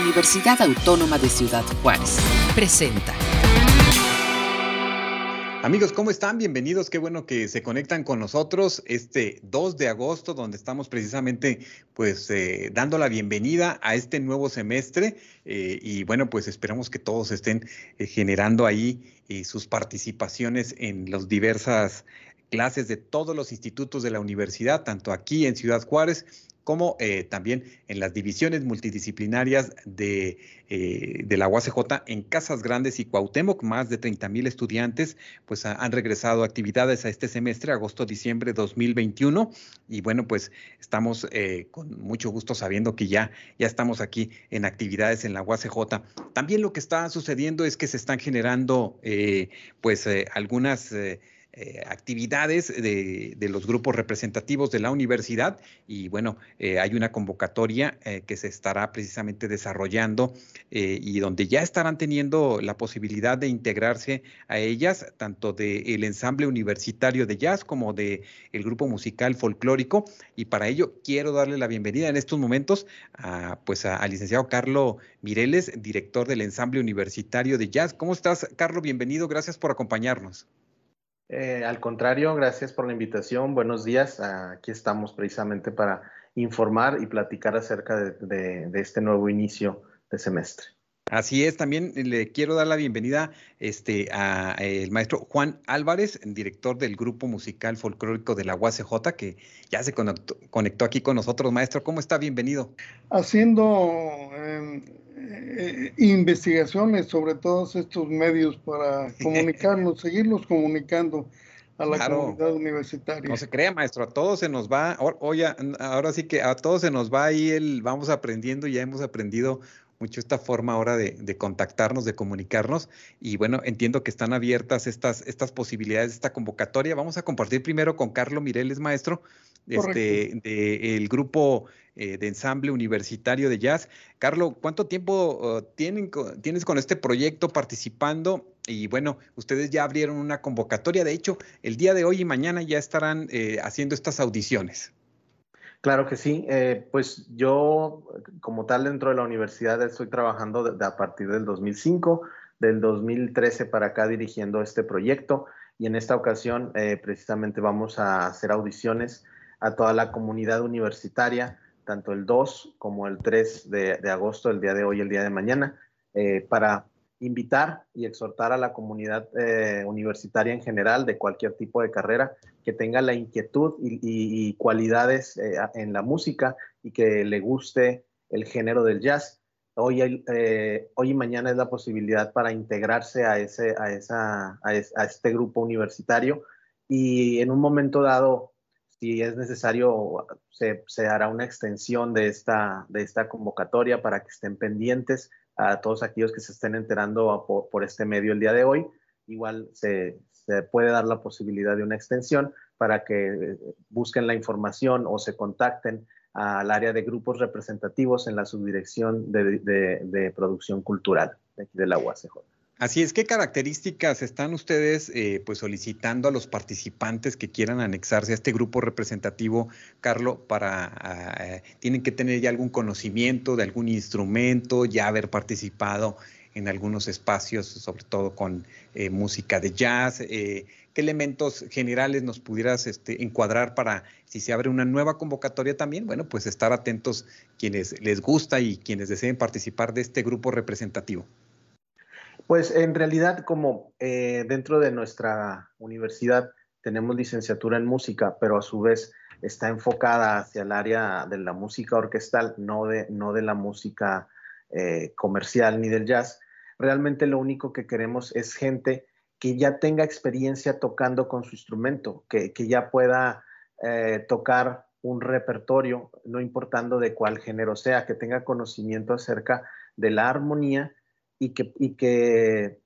Universidad Autónoma de Ciudad Juárez. Presenta. Amigos, ¿cómo están? Bienvenidos. Qué bueno que se conectan con nosotros este 2 de agosto, donde estamos precisamente pues eh, dando la bienvenida a este nuevo semestre. Eh, y bueno, pues esperamos que todos estén eh, generando ahí sus participaciones en las diversas clases de todos los institutos de la universidad, tanto aquí en Ciudad Juárez como eh, también en las divisiones multidisciplinarias de, eh, de, la UACJ en Casas Grandes y Cuauhtémoc. Más de 30 mil estudiantes pues han regresado a actividades a este semestre, agosto-diciembre 2021. Y bueno, pues estamos eh, con mucho gusto sabiendo que ya, ya estamos aquí en actividades en la UACJ. También lo que está sucediendo es que se están generando pues algunas... Eh, actividades de, los grupos representativos de la universidad y bueno, eh, hay una convocatoria eh, que se estará precisamente desarrollando y donde ya estarán teniendo la posibilidad de integrarse a ellas, tanto del ensamble universitario de jazz como del el grupo musical folclórico y para ello quiero darle la bienvenida en estos momentos a, pues al licenciado Carlos Mireles, director del ensamble universitario de jazz. ¿Cómo estás, Carlos? Bienvenido, gracias por acompañarnos. Eh, al contrario, gracias por la invitación. Buenos días. Aquí estamos precisamente para informar y platicar acerca de, este nuevo inicio de semestre. Así es, también le quiero dar la bienvenida este, a el maestro Juan Álvarez, director del grupo musical folclórico de la UACJ, que ya se conectó, aquí con nosotros. Maestro, ¿cómo está? Bienvenido. Haciendo em, eh, investigaciones sobre todos estos medios para comunicarnos, seguirlos comunicando a la comunidad universitaria. No se crea, maestro, a todos se nos va, oye, ahora sí que a todos se nos va ahí el, vamos aprendiendo, ya hemos aprendido mucho esta forma ahora de, de, contactarnos, de comunicarnos. Y bueno, entiendo que están abiertas estas, estas posibilidades, esta convocatoria. Vamos a compartir primero con Carlos Mireles, maestro, este, del grupo eh, de ensamble universitario de jazz. Carlos, ¿cuánto tiempo uh, tienen, tienes con este proyecto participando? Y bueno, ustedes ya abrieron una convocatoria. De hecho, el día de hoy y mañana ya estarán eh, haciendo estas audiciones. Claro que sí. Eh, pues yo, como tal, dentro de la universidad estoy trabajando a partir del 2005, del 2013 para acá dirigiendo este proyecto. Y en esta ocasión, precisamente, vamos a hacer audiciones a toda la comunidad universitaria, tanto el 2 como el 3 de, agosto, el día de hoy, el día de mañana, eh, para invitar y exhortar a la comunidad eh, universitaria en general de cualquier tipo de carrera que tenga la inquietud y, cualidades eh, en la música y que le guste el género del jazz. Hoy, hoy y mañana es la posibilidad para integrarse a, ese, a, esa, a este grupo universitario y en un momento dado si es necesario, se, hará una extensión de esta, de esta convocatoria para que estén pendientes a todos aquellos que se estén enterando por, este medio el día de hoy. Igual se, puede dar la posibilidad de una extensión para que busquen la información o se contacten al área de grupos representativos en la subdirección de, de producción cultural de, de la UACJ. Así es, ¿qué características están ustedes eh, pues solicitando a los participantes que quieran anexarse a este grupo representativo, Carlos, para ah, eh, tienen que tener ya algún conocimiento de algún instrumento, ya haber participado en algunos espacios, sobre todo con eh, música de jazz? ¿Qué elementos generales nos pudieras este, encuadrar para si se abre una nueva convocatoria también? Bueno, pues estar atentos quienes les gusta y quienes deseen participar de este grupo representativo. Pues en realidad, como eh, dentro de nuestra universidad tenemos licenciatura en música, pero a su vez está enfocada hacia el área de la música orquestal, no de, no de la música eh, comercial ni del jazz. Realmente lo único que queremos es gente que ya tenga experiencia tocando con su instrumento, que, ya pueda eh, tocar un repertorio, no importando de cuál género sea, que tenga conocimiento acerca de la armonía y que, y que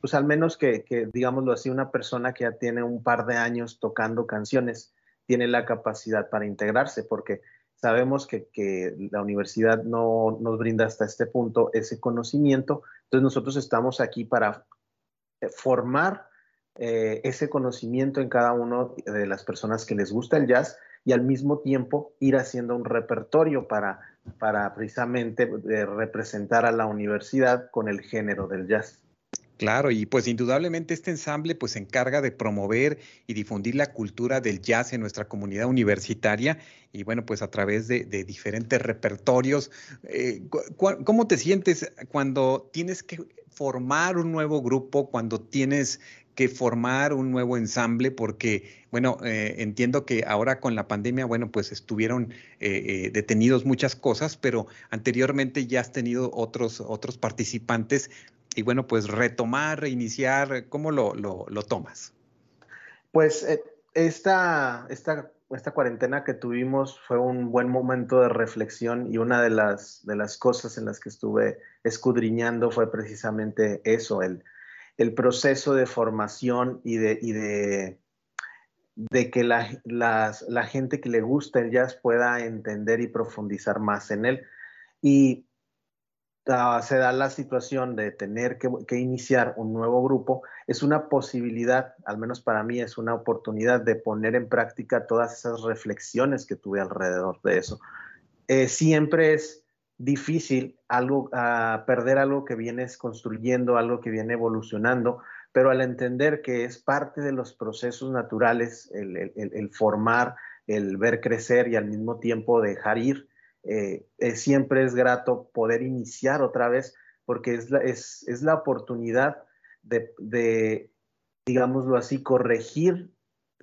pues al menos que, que, digámoslo así, una persona que ya tiene un par de años tocando canciones tiene la capacidad para integrarse, porque sabemos que, que, la universidad no nos brinda hasta este punto ese conocimiento. Entonces nosotros estamos aquí para eh, formar eh, ese conocimiento en cada uno de las personas que les gusta el jazz y al mismo tiempo ir haciendo un repertorio para para precisamente eh, representar a la universidad con el género del jazz. Claro, y pues indudablemente este ensamble pues se encarga de promover y difundir la cultura del jazz en nuestra comunidad universitaria y bueno, pues a través de, diferentes repertorios. Eh, ¿Cómo te sientes cuando tienes que formar un nuevo grupo, cuando tienes que formar un nuevo ensamble porque, bueno, eh, entiendo que ahora con la pandemia, bueno, pues estuvieron eh, detenidos muchas cosas, pero anteriormente ya has tenido otros, otros participantes y bueno, pues retomar, reiniciar, ¿cómo lo, lo, tomas? Pues eh, esta, esta, esta, cuarentena que tuvimos fue un buen momento de reflexión y una de las, de las cosas en las que estuve escudriñando fue precisamente eso, el, el proceso de formación y de, y de, de que la, la gente que le gusta el jazz pueda entender y profundizar más en él. Y se da la situación de tener que, iniciar un nuevo grupo, es una posibilidad, al menos para mí es una oportunidad de poner en práctica todas esas reflexiones que tuve alrededor de eso. Eh, siempre es difícil algo, ah, perder algo que vienes construyendo, algo que viene evolucionando, pero al entender que es parte de los procesos naturales, el formar, el ver crecer y al mismo tiempo dejar ir, eh, siempre es grato poder iniciar otra vez porque es la, es, la oportunidad de, digámoslo así, corregir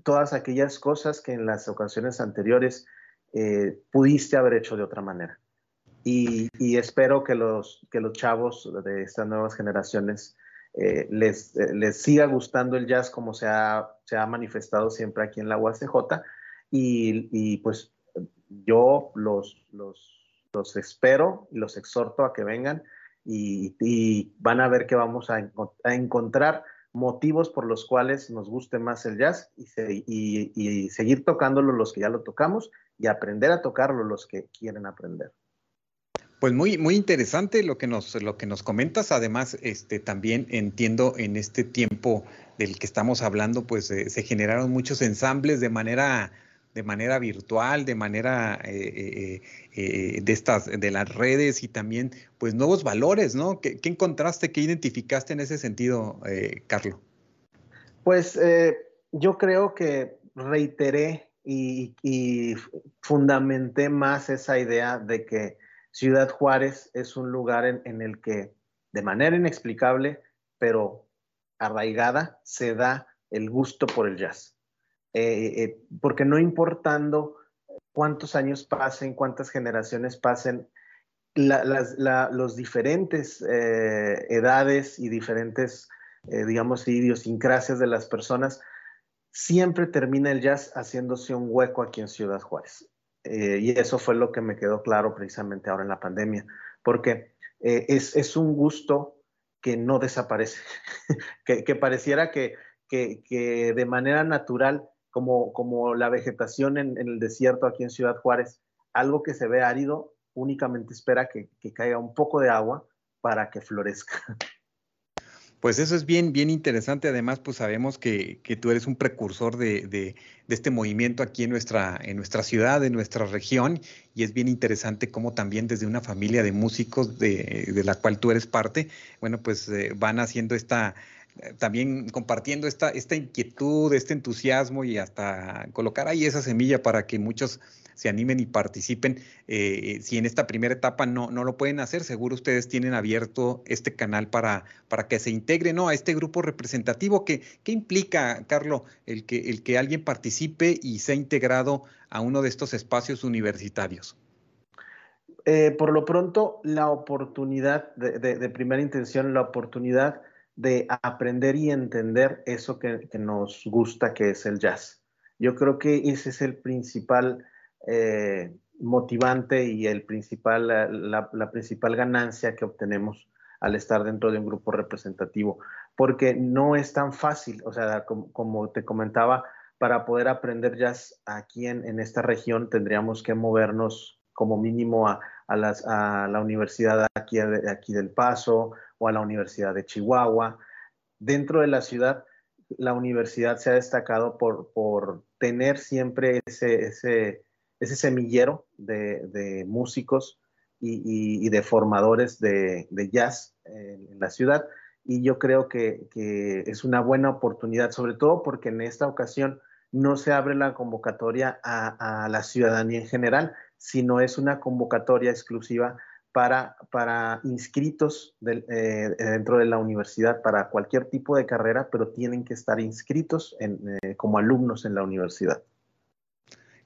todas aquellas cosas que en las ocasiones anteriores eh, pudiste haber hecho de otra manera. Y, espero que los, que los chavos de estas nuevas generaciones eh, les, les, siga gustando el jazz como se ha, se ha manifestado siempre aquí en la UACJ y, y pues yo los, los, espero y los exhorto a que vengan y, van a ver que vamos a, encontrar motivos por los cuales nos guste más el jazz y, seguir tocándolo los que ya lo tocamos y aprender a tocarlo los que quieren aprender. Pues muy, muy interesante lo que nos, lo que nos comentas. Además, este, también entiendo en este tiempo del que estamos hablando, pues eh, se generaron muchos ensambles de manera de manera virtual, de manera eh, eh, de estas, de las redes y también, pues, nuevos valores, ¿no? ¿Qué, encontraste, qué identificaste en ese sentido, Carlos? Pues yo creo que reiteré y, fundamenté más esa idea de que Ciudad Juárez es un lugar en el que, de manera inexplicable, pero arraigada, se da el gusto por el jazz eh, eh, porque no importando cuántos años pasen, cuántas generaciones pasen, los diferentes eh, edades y diferentes, digamos, idiosincrasias de las personas, siempre termina el jazz haciéndose un hueco aquí en Ciudad Juárez. Y eso fue lo que me quedó claro precisamente ahora en la pandemia, porque es, es, un gusto que no desaparece, que, pareciera que, que, que, de manera natural como, la vegetación en, el desierto aquí en Ciudad Juárez, algo que se ve árido únicamente espera que, caiga un poco de agua para que florezca. Pues eso es bien, bien interesante. Además, pues sabemos que, tú eres un precursor de, este movimiento aquí en nuestra, en nuestra ciudad, en nuestra región, y es bien interesante cómo también desde una familia de músicos de, la cual tú eres parte, bueno, pues eh, van haciendo esta, también compartiendo esta, esta inquietud, este entusiasmo y hasta colocar ahí esa semilla para que muchos se animen y participen. Eh, si en esta primera etapa no, no lo pueden hacer, seguro ustedes tienen abierto este canal para, para que se integre ¿no? a este grupo representativo. ¿Qué, implica, Carlos, el que, el que alguien participe y sea integrado a uno de estos espacios universitarios? Eh, por lo pronto, la oportunidad de primera intención, la oportunidad de aprender y entender eso que, nos gusta, que es el jazz. Yo creo que ese es el principal eh, motivante y el principal, la, principal ganancia que obtenemos al estar dentro de un grupo representativo, porque no es tan fácil, o sea, como, te comentaba, para poder aprender jazz aquí en, esta región tendríamos que movernos como mínimo a, la universidad aquí, aquí del Paso o a la Universidad de Chihuahua. Dentro de la ciudad, la universidad se ha destacado por, tener siempre ese, semillero de, músicos y, de formadores de, jazz en, la ciudad. Y yo creo que, es una buena oportunidad, sobre todo porque en esta ocasión no se abre la convocatoria a, la ciudadanía en general, sino es una convocatoria exclusiva para, para inscritos eh, dentro de la universidad para cualquier tipo de carrera, pero tienen que estar inscritos eh, como alumnos en la universidad.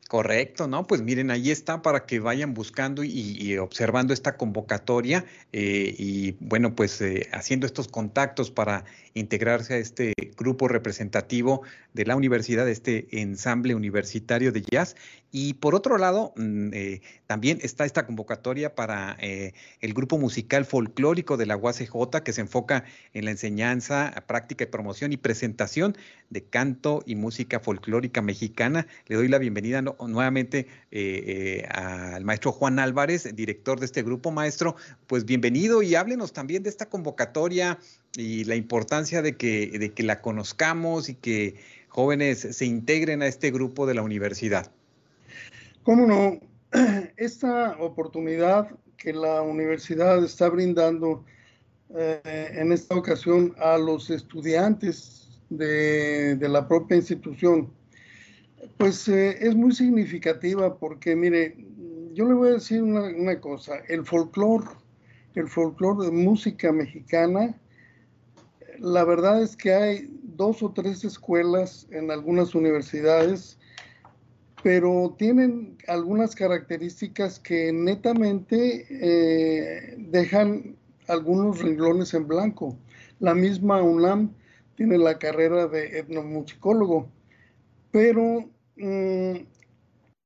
Correcto, ¿no? Pues miren, ahí está para que vayan buscando y, observando esta convocatoria eh, y bueno, pues eh, haciendo estos contactos para integrarse a este grupo representativo de la universidad, este ensamble universitario de jazz. Y por otro lado, mm, eh, también está esta convocatoria para el grupo musical folclórico de la UACJ que se enfoca en la enseñanza, práctica y promoción y presentación de canto y música folclórica mexicana. Le doy la bienvenida nuevamente eh, eh, al maestro Juan Álvarez, director de este grupo. Maestro, pues bienvenido y háblenos también de esta convocatoria y la importancia de que, de que la conozcamos y que jóvenes se integren a este grupo de la universidad. ¿Cómo no? Esta oportunidad que la universidad está brindando eh, en esta ocasión a los estudiantes de, de la propia institución pues eh, es muy significativa porque, mire, yo le voy a decir una, cosa, el folclore, el folclore de música mexicana, la verdad es que hay dos o tres escuelas en algunas universidades, pero tienen algunas características que netamente eh, dejan algunos renglones en blanco. La misma UNAM tiene la carrera de etnomusicólogo, pero Mm,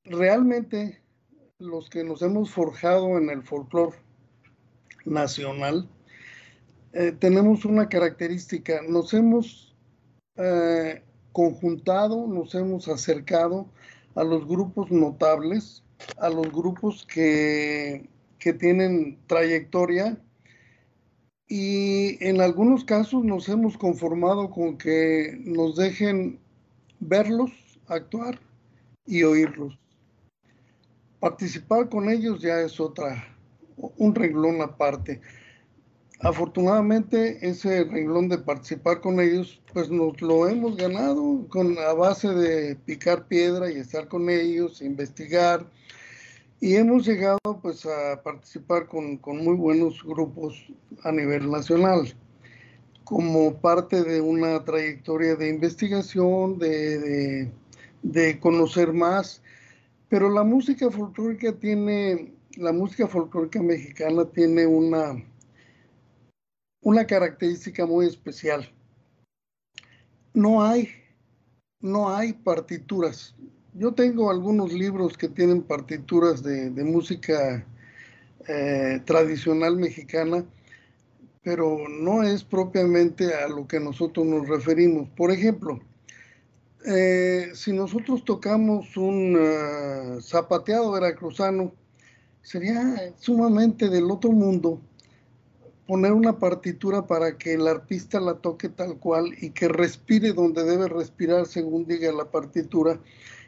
realmente los que nos hemos forjado en el folclore nacional, eh, tenemos una característica, nos hemos eh, conjuntado, nos hemos acercado a los grupos notables, a los grupos que, que tienen trayectoria y en algunos casos nos hemos conformado con que nos dejen verlos actuar y oírlos. Participar con ellos ya es otra, un renglón aparte. Afortunadamente ese renglón de participar con ellos, pues nos lo hemos ganado con a base de picar piedra y estar con ellos, investigar. Y hemos llegado pues a participar con, muy buenos grupos a nivel nacional como parte de una trayectoria de investigación, de conocer más, pero la música folclórica tiene, la música folclórica mexicana tiene una, una característica muy especial. No hay, no hay partituras. Yo tengo algunos libros que tienen partituras de, música eh, tradicional mexicana, pero no es propiamente a lo que nosotros nos referimos. Por ejemplo, eh, si nosotros tocamos un uh, zapateado veracruzano, sería sumamente del otro mundo poner una partitura para que el artista la toque tal cual y que respire donde debe respirar según diga la partitura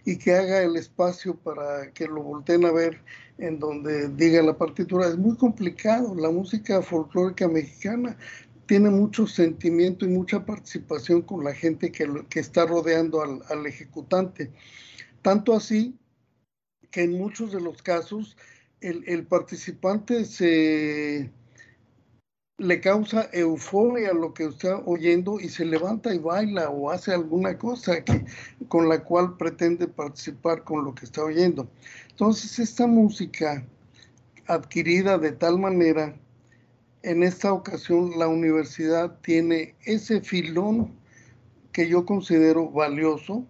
y que haga el espacio para que lo volteen a ver en donde diga la partitura. Es muy complicado. La música folclórica mexicana tiene mucho sentimiento y mucha participación con la gente que, que está rodeando al, ejecutante. Tanto así que en muchos de los casos el, participante se le causa euforia lo que está oyendo y se levanta y baila o hace alguna cosa que, con la cual pretende participar con lo que está oyendo. Entonces, esta música adquirida de tal manera en esta ocasión la universidad tiene ese filón que yo considero valioso,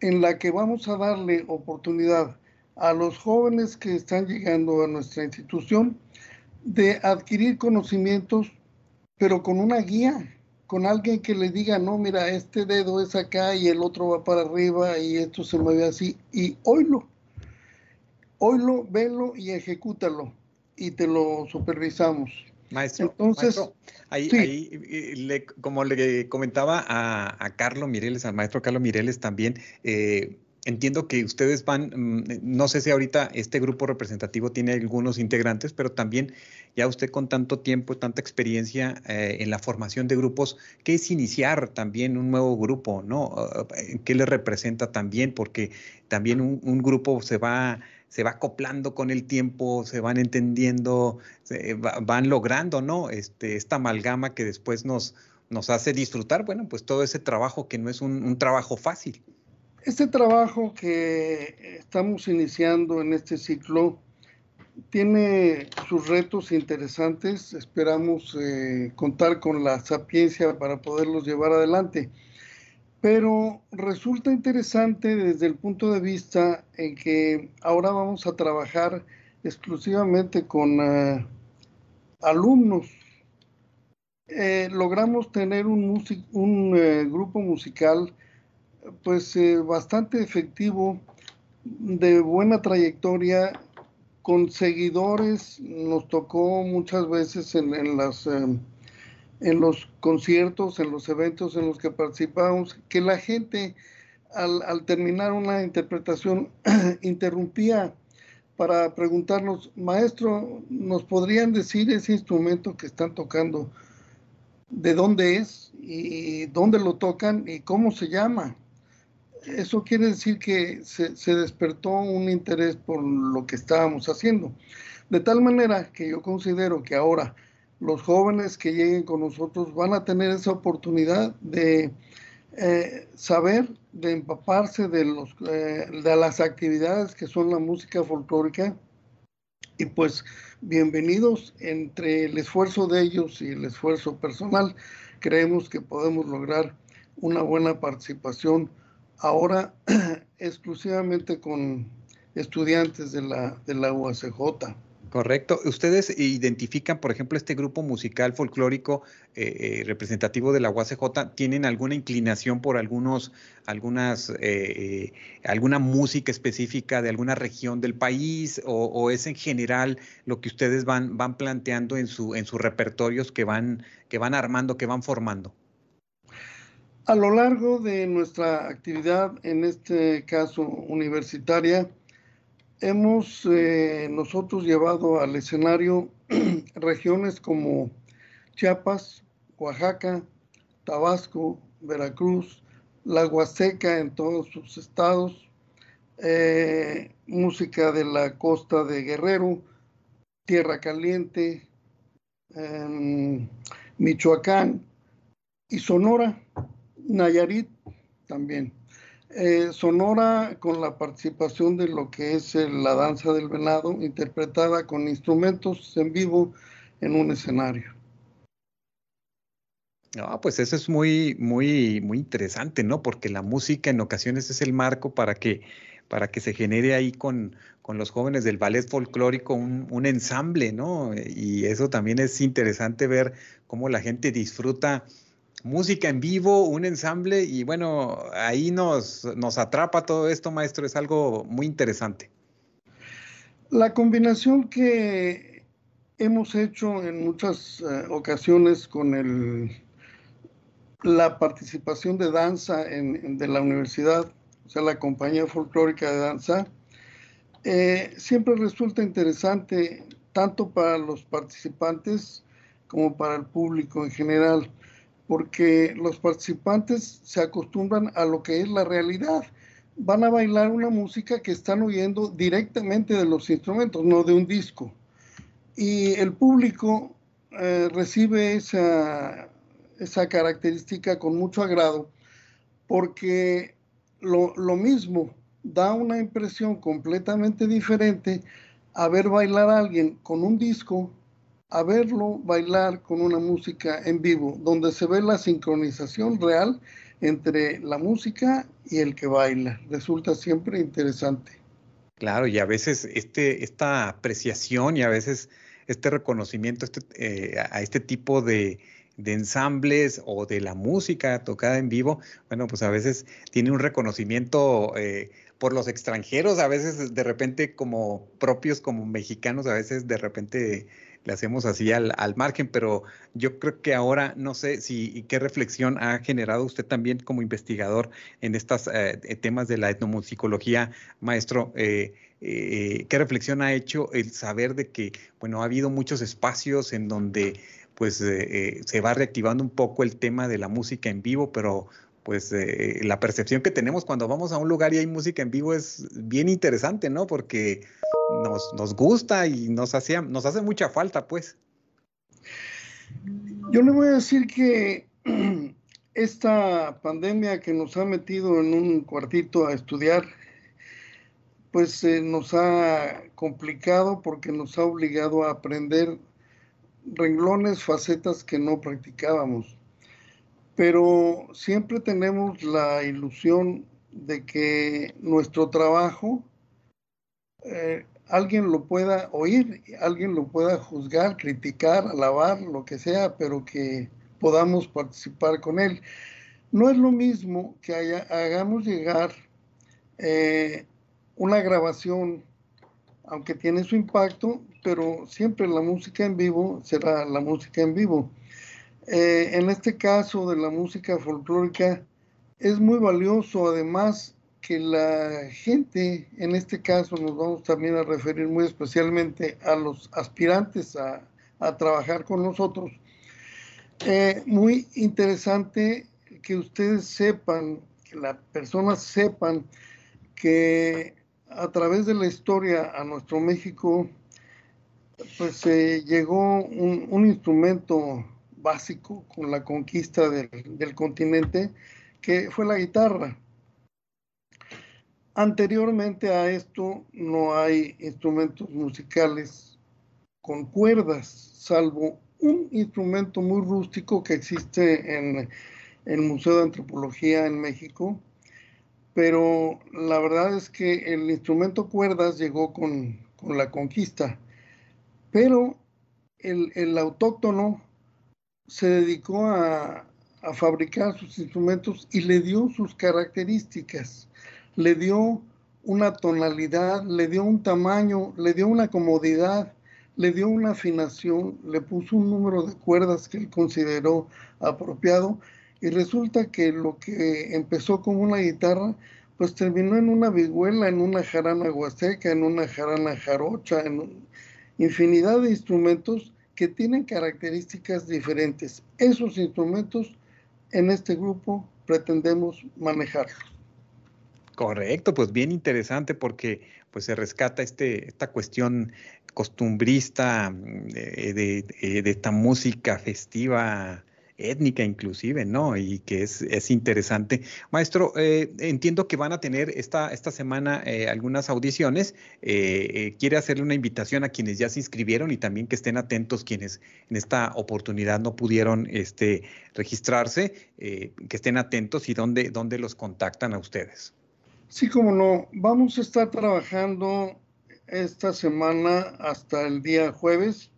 en la que vamos a darle oportunidad a los jóvenes que están llegando a nuestra institución de adquirir conocimientos, pero con una guía, con alguien que le diga, no, mira, este dedo es acá y el otro va para arriba y esto se mueve así, y oílo, oílo, velo y ejecútalo, y te lo supervisamos. Maestro, Entonces, ahí, como le comentaba a, Carlos Mireles, al maestro Carlos Mireles también, eh, entiendo que ustedes van, mm, no sé si ahorita este grupo representativo tiene algunos integrantes, pero también ya usted con tanto tiempo, tanta experiencia eh, en la formación de grupos, ¿qué es iniciar también un nuevo grupo? ¿no? ¿Qué le representa también? Porque también un, grupo se va se va acoplando con el tiempo, se van entendiendo, se van logrando, ¿no? Este, esta amalgama que después nos, nos hace disfrutar, bueno, pues todo ese trabajo que no es un trabajo fácil. Este trabajo que estamos iniciando en este ciclo tiene sus retos interesantes. Esperamos eh, contar con la sapiencia para poderlos llevar adelante. Pero resulta interesante desde el punto de vista en que ahora vamos a trabajar exclusivamente con eh, alumnos. Eh, logramos tener un, un grupo musical pues eh, bastante efectivo, de buena trayectoria, con seguidores, nos tocó muchas veces en, las, eh, en los conciertos, en los eventos en los que participamos, que la gente al, terminar una interpretación interrumpía para preguntarnos, maestro, ¿nos podrían decir ese instrumento que están tocando? ¿De dónde es? ¿Y dónde lo tocan? ¿Y cómo se llama? eso quiere decir que se, despertó un interés por lo que estábamos haciendo. De tal manera que yo considero que ahora los jóvenes que lleguen con nosotros van a tener esa oportunidad de eh, saber, de empaparse de, los, eh, de las actividades que son la música folclórica. Y pues bienvenidos entre el esfuerzo de ellos y el esfuerzo personal. Creemos que podemos lograr una buena participación ahora exclusivamente con estudiantes de la, de la UACJ. Correcto. ¿Ustedes identifican, por ejemplo, este grupo musical folclórico eh, eh, representativo de la UACJ? ¿Tienen alguna inclinación por algunos, algunas, eh, alguna música específica de alguna región del país o, es en general lo que ustedes van, van planteando en, su, en sus repertorios que van, que van armando, que van formando? A lo largo de nuestra actividad, en este caso universitaria, hemos eh, nosotros llevado al escenario regiones como Chiapas, Oaxaca, Tabasco, Veracruz, la Huasteca en todos sus estados, eh, música de la costa de Guerrero, Tierra Caliente, em, Michoacán y Sonora. Nayarit también. Eh, Sonora con la participación de lo que es la danza del venado, interpretada con instrumentos en vivo en un escenario. Ah, pues eso es muy, muy, muy interesante, ¿no? Porque la música en ocasiones es el marco para que, para que se genere ahí con, con los jóvenes del ballet folclórico un, un, ensamble, ¿no? Y eso también es interesante ver cómo la gente disfruta música en vivo, un ensamble y bueno, ahí nos, nos atrapa todo esto, maestro, es algo muy interesante. La combinación que hemos hecho en muchas eh, ocasiones con el, la participación de danza en, de la universidad, o sea, la compañía folclórica de danza, eh, siempre resulta interesante tanto para los participantes como para el público en general porque los participantes se acostumbran a lo que es la realidad. Van a bailar una música que están oyendo directamente de los instrumentos, no de un disco. Y el público eh, recibe esa, esa característica con mucho agrado, porque lo, lo mismo da una impresión completamente diferente a ver bailar a alguien con un disco a verlo bailar con una música en vivo, donde se ve la sincronización real entre la música y el que baila. Resulta siempre interesante. Claro, y a veces este, esta apreciación y a veces este reconocimiento este, eh, a este tipo de, ensambles o de la música tocada en vivo, bueno, pues a veces tiene un reconocimiento eh, por los extranjeros, a veces de repente como propios, como mexicanos, a veces de repente le hacemos así al, margen, pero yo creo que ahora no sé si qué reflexión ha generado usted también como investigador en estos eh, temas de la etnomusicología, maestro. Eh, eh, ¿Qué reflexión ha hecho el saber de que, bueno, ha habido muchos espacios en donde pues se va reactivando un poco el tema de la música en vivo, pero pues eh, la percepción que tenemos cuando vamos a un lugar y hay música en vivo es bien interesante, ¿no? Porque nos, nos gusta y nos, hace, nos hace mucha falta, pues. Yo le voy a decir que esta pandemia que nos ha metido en un cuartito a estudiar, pues eh, nos ha complicado porque nos ha obligado a aprender renglones, facetas que no practicábamos pero siempre tenemos la ilusión de que nuestro trabajo eh, alguien lo pueda oír, alguien lo pueda juzgar, criticar, alabar, lo que sea, pero que podamos participar con él. No es lo mismo que hagamos llegar eh, una grabación, aunque tiene su impacto, pero siempre la música en vivo será la música en vivo. Eh, en este caso de la música folclórica es muy valioso, además que la gente, en este caso nos vamos también a referir muy especialmente a los aspirantes a, trabajar con nosotros, eh, muy interesante que ustedes sepan, que las personas sepan que a través de la historia a nuestro México, pues se llegó un instrumento básico con la conquista del, continente, que fue la guitarra. Anteriormente a esto no hay instrumentos musicales con cuerdas, salvo un instrumento muy rústico que existe en el Museo de Antropología en México, pero la verdad es que el instrumento cuerdas llegó con, la conquista, pero el, el autóctono se dedicó a, fabricar sus instrumentos y le dio sus características, le dio una tonalidad, le dio un tamaño, le dio una comodidad, le dio una afinación, le puso un número de cuerdas que él consideró apropiado. Y resulta que lo que empezó con una guitarra, pues terminó en una vihuela, en una jarana huasteca, en una jarana jarocha, en infinidad de instrumentos que tienen características diferentes. Esos instrumentos en este grupo pretendemos manejarlos. Correcto, pues bien interesante porque pues se rescata este, esta cuestión costumbrista mm, de, de esta música festiva étnica inclusive, ¿no? Y que es, es interesante. Maestro, eh, entiendo que van a tener esta, esta semana eh, algunas audiciones. Eh, ¿Quiere hacerle una invitación a quienes ya se inscribieron y también que estén atentos quienes en esta oportunidad no pudieron este, registrarse, que estén atentos y dónde, dónde los contactan a ustedes? Sí, como no. Vamos a estar trabajando esta semana hasta el día jueves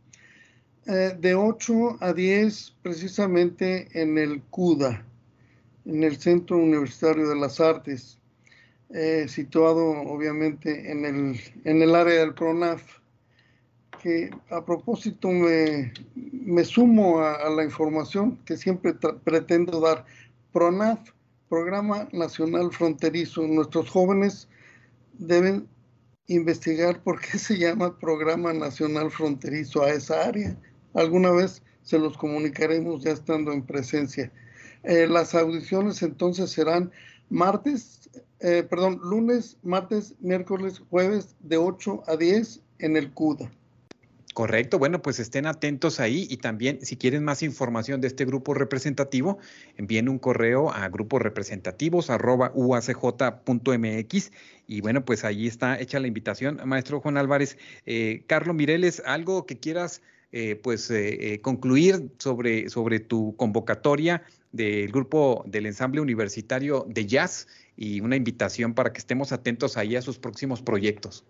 eh, de 8 a 10 precisamente en el CUDA, en el Centro Universitario de las Artes, eh, situado obviamente en el, en el área del PRONAF, que a propósito me, me sumo a, la información que siempre pretendo dar. PRONAF, Programa Nacional Fronterizo. Nuestros jóvenes deben investigar por qué se llama Programa Nacional Fronterizo a esa área Alguna vez se los comunicaremos ya estando en presencia. Eh, las audiciones entonces serán martes, eh, perdón, lunes, martes, miércoles, jueves de 8 a 10 en el CUDA. Correcto, bueno, pues estén atentos ahí y también si quieren más información de este grupo representativo, envíen un correo a gruporepresentativos.uacj.mx y bueno, pues ahí está hecha la invitación. Maestro Juan Álvarez, eh, Carlos Mireles, algo que quieras eh, pues eh, eh, concluir sobre, sobre tu convocatoria del grupo del ensamble universitario de jazz y una invitación para que estemos atentos ahí a sus próximos proyectos.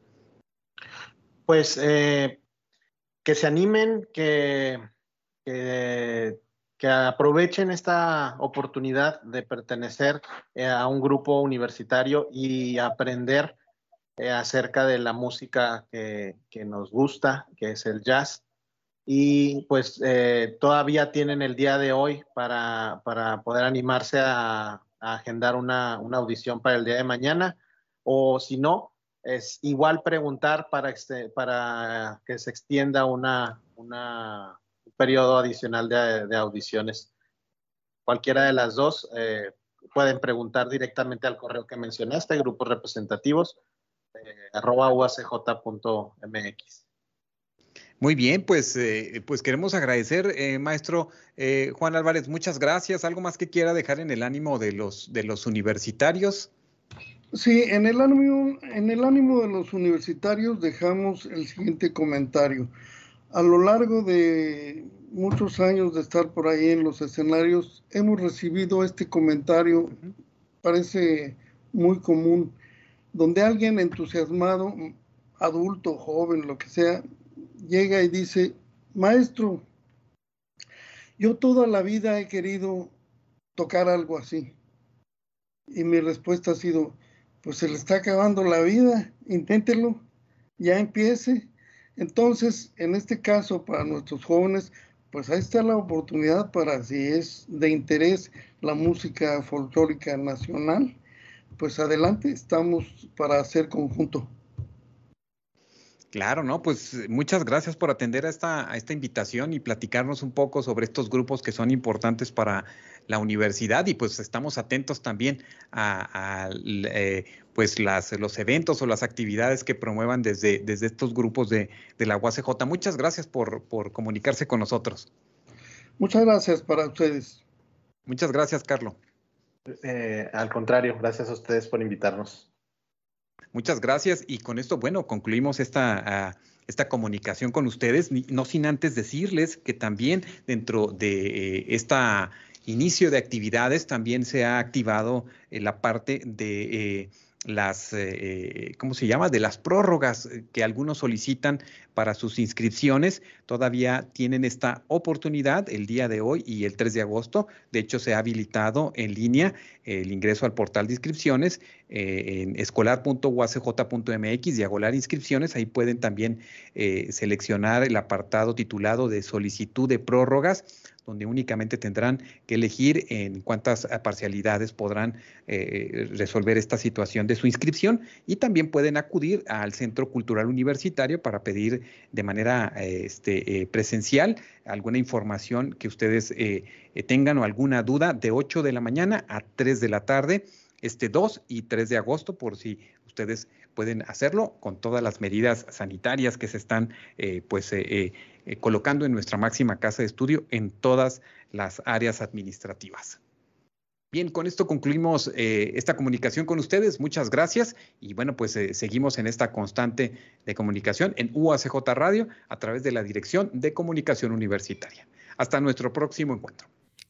Pues que se animen, que, que, aprovechen esta oportunidad de pertenecer a un grupo universitario y aprender acerca de la música que, que, nos gusta, que es el jazz y pues eh, todavía tienen el día de hoy para, poder animarse a, agendar una, audición para el día de mañana o si no, es igual preguntar para, este, para que se extienda una, una un periodo adicional de, audiciones. Cualquiera de las dos eh, pueden preguntar directamente al correo que mencionaste, grupos representativos, eh, arroba uacj.mx. Muy bien, pues, eh, pues queremos agradecer, eh, maestro eh, Juan Álvarez, muchas gracias. ¿Algo más que quiera dejar en el ánimo de los, de los universitarios? Sí, en el, ánimo, en el ánimo de los universitarios dejamos el siguiente comentario. A lo largo de muchos años de estar por ahí en los escenarios, hemos recibido este comentario, parece muy común, donde alguien entusiasmado, adulto, joven, lo que sea, llega y dice, maestro, yo toda la vida he querido tocar algo así. Y mi respuesta ha sido, pues se le está acabando la vida, inténtelo, ya empiece. Entonces, en este caso, para nuestros jóvenes, pues ahí está la oportunidad para, si es de interés la música folclórica nacional, pues adelante, estamos para hacer conjunto. Claro, ¿no? Pues eh, muchas gracias por atender a esta, a esta invitación y platicarnos un poco sobre estos grupos que son importantes para la universidad y pues estamos atentos también a, eh, pues las, los eventos o las actividades que promuevan desde, desde estos grupos de, la UACJ. Muchas gracias por, por comunicarse con nosotros. Muchas gracias para ustedes. Muchas gracias, Carlos. Eh, al contrario, gracias a ustedes por invitarnos. Muchas gracias. Y con esto, bueno, concluimos esta, ah, esta comunicación con ustedes, no sin antes decirles que también dentro de eh, esta inicio de actividades también se ha activado eh, la parte de... Eh, las, eh, ¿cómo se llama? De las prórrogas que algunos solicitan para sus inscripciones. Todavía tienen esta oportunidad el día de hoy y el 3 de agosto. De hecho, se ha habilitado en línea el ingreso al portal de inscripciones eh, en escolar.uacj.mx, diagonal inscripciones. Ahí pueden también eh, seleccionar el apartado titulado de solicitud de prórrogas donde únicamente tendrán que elegir en cuántas parcialidades podrán eh, resolver esta situación de su inscripción. Y también pueden acudir al Centro Cultural Universitario para pedir de manera este, eh, presencial alguna información que ustedes eh, tengan o alguna duda de 8 de la mañana a 3 de la tarde, este 2 y 3 de agosto, por si ustedes pueden hacerlo con todas las medidas sanitarias que se están pues eh, colocando en nuestra máxima casa de estudio en todas las áreas administrativas. Bien, con esto concluimos eh, esta comunicación con ustedes. Muchas gracias. Y bueno, pues eh, seguimos en esta constante de comunicación en UACJ Radio a través de la Dirección de Comunicación Universitaria. Hasta nuestro próximo encuentro.